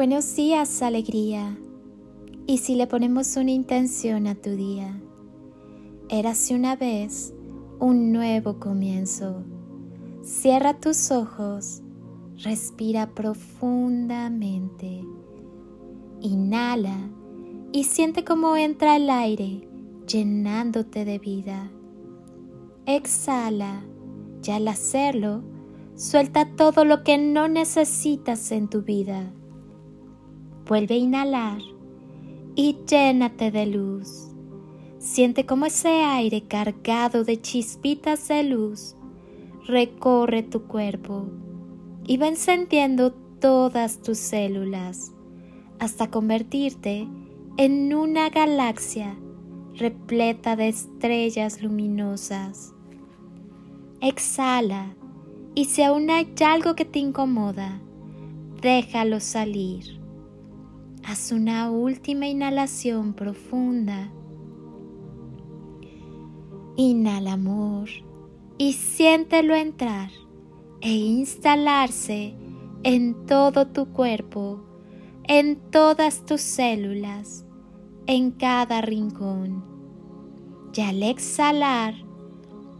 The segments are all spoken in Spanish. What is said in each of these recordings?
Buenos días, alegría. Y si le ponemos una intención a tu día, érase una vez un nuevo comienzo. Cierra tus ojos, respira profundamente, inhala y siente cómo entra el aire llenándote de vida. Exhala y al hacerlo, suelta todo lo que no necesitas en tu vida. Vuelve a inhalar y llénate de luz. Siente cómo ese aire cargado de chispitas de luz recorre tu cuerpo y va encendiendo todas tus células hasta convertirte en una galaxia repleta de estrellas luminosas. Exhala y si aún hay algo que te incomoda, déjalo salir. Haz una última inhalación profunda. Inhala amor y siéntelo entrar e instalarse en todo tu cuerpo, en todas tus células, en cada rincón. Y al exhalar,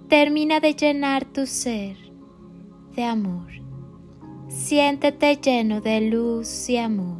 termina de llenar tu ser de amor. Siéntete lleno de luz y amor.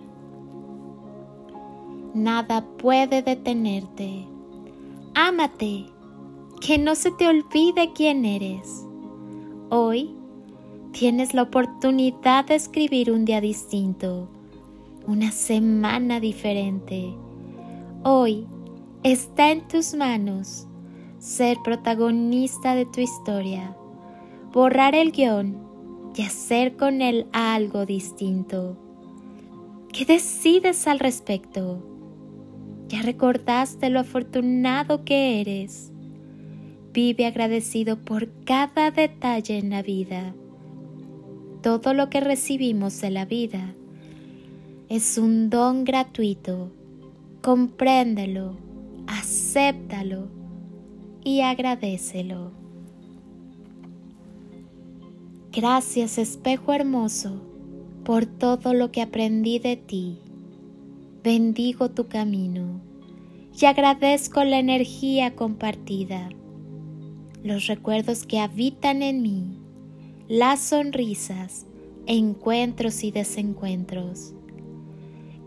Nada puede detenerte. Ámate, que no se te olvide quién eres. Hoy tienes la oportunidad de escribir un día distinto, una semana diferente. Hoy está en tus manos ser protagonista de tu historia, borrar el guion y hacer con él algo distinto. ¿Qué decides al respecto? ¿Ya recordaste lo afortunado que eres? Vive agradecido por cada detalle en la vida. Todo lo que recibimos de la vida es un don gratuito. Compréndelo, acéptalo y agradecelo. Gracias espejo hermoso por todo lo que aprendí de ti. Bendigo tu camino y agradezco la energía compartida, los recuerdos que habitan en mí, las sonrisas, encuentros y desencuentros.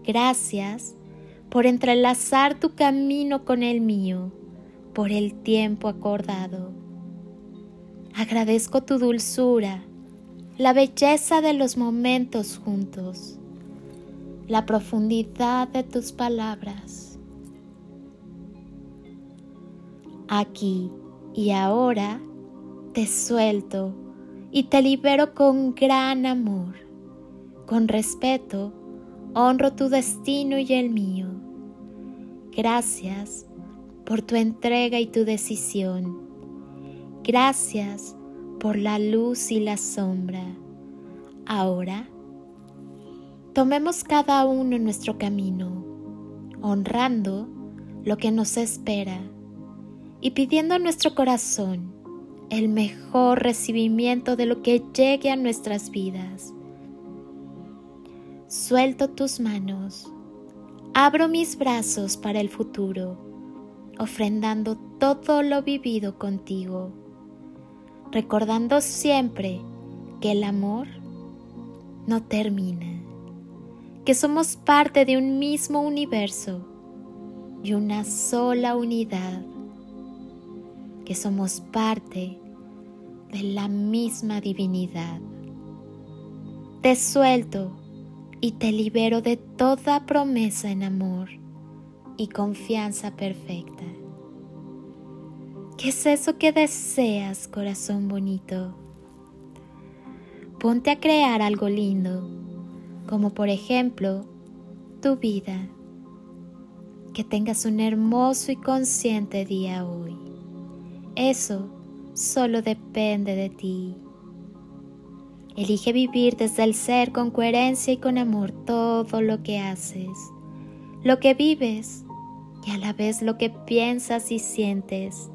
Gracias por entrelazar tu camino con el mío, por el tiempo acordado. Agradezco tu dulzura, la belleza de los momentos juntos, la profundidad de tus palabras. Aquí y ahora te suelto y te libero con gran amor, con respeto, honro tu destino y el mío. Gracias por tu entrega y tu decisión. Gracias por la luz y la sombra. Ahora, tomemos cada uno nuestro camino, honrando lo que nos espera y pidiendo a nuestro corazón el mejor recibimiento de lo que llegue a nuestras vidas. Suelto tus manos, abro mis brazos para el futuro, ofrendando todo lo vivido contigo recordando siempre que el amor no termina, que somos parte de un mismo universo y una sola unidad, que somos parte de la misma divinidad. Te suelto y te libero de toda promesa en amor y confianza perfecta. ¿Qué es eso que deseas, corazón bonito? Ponte a crear algo lindo, como por ejemplo tu vida. Que tengas un hermoso y consciente día hoy. Eso solo depende de ti. Elige vivir desde el ser con coherencia y con amor todo lo que haces, lo que vives y a la vez lo que piensas y sientes.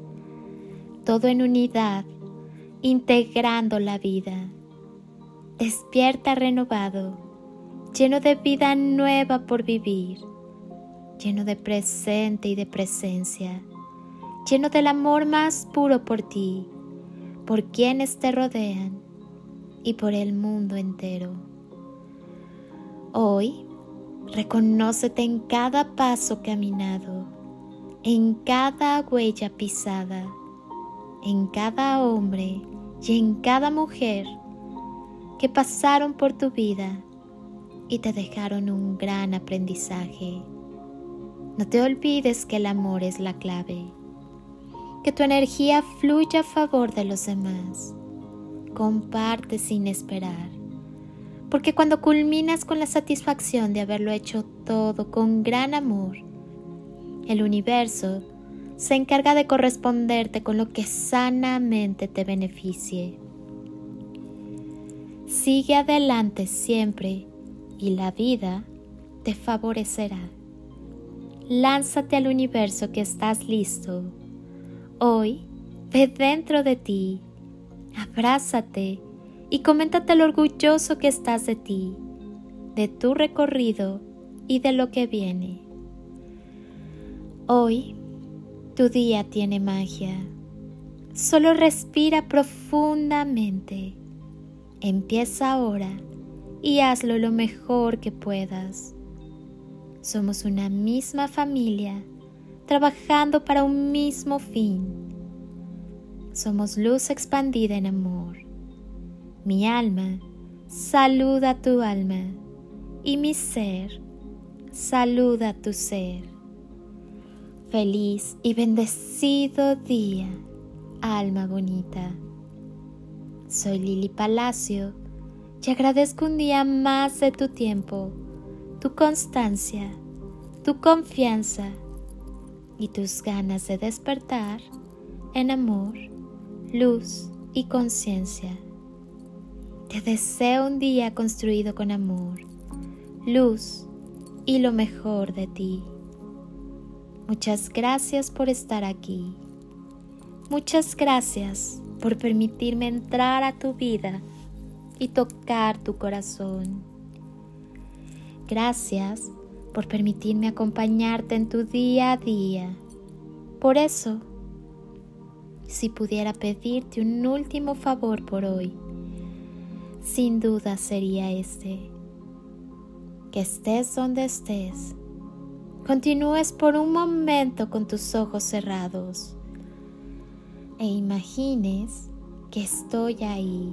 Todo en unidad, integrando la vida. Despierta renovado, lleno de vida nueva por vivir, lleno de presente y de presencia, lleno del amor más puro por ti, por quienes te rodean y por el mundo entero. Hoy, reconócete en cada paso caminado, en cada huella pisada, en cada hombre y en cada mujer que pasaron por tu vida y te dejaron un gran aprendizaje. No te olvides que el amor es la clave, que tu energía fluye a favor de los demás comparte sin esperar. Porque cuando culminas con la satisfacción de haberlo hecho todo con gran amor, el universo se encarga de corresponderte con lo que sanamente te beneficie. Sigue adelante siempre y la vida te favorecerá. Lánzate al universo que estás listo. Hoy, ve dentro de ti abrázate y coméntate lo orgulloso que estás de ti, de tu recorrido y de lo que viene. Hoy tu día tiene magia. Solo respira profundamente. Empieza ahora y hazlo lo mejor que puedas. Somos una misma familia trabajando para un mismo fin somos luz expandida en amor. Mi alma saluda tu alma y mi ser saluda tu ser. Feliz y bendecido día, alma bonita. Soy Lili Palacio y agradezco un día más de tu tiempo, tu constancia, tu confianza y tus ganas de despertar en amor luz y conciencia. Te deseo un día construido con amor, luz y lo mejor de ti. Muchas gracias por estar aquí. Muchas gracias por permitirme entrar a tu vida y tocar tu corazón. Gracias por permitirme acompañarte en tu día a día. Por eso, si pudiera pedirte un último favor por hoy, sin duda sería este. Que estés donde estés, continúes por un momento con tus ojos cerrados e imagines que estoy ahí,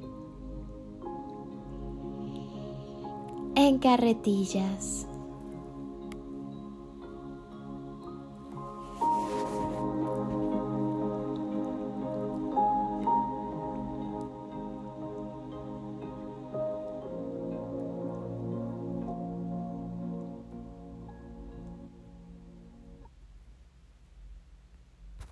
En carretillas.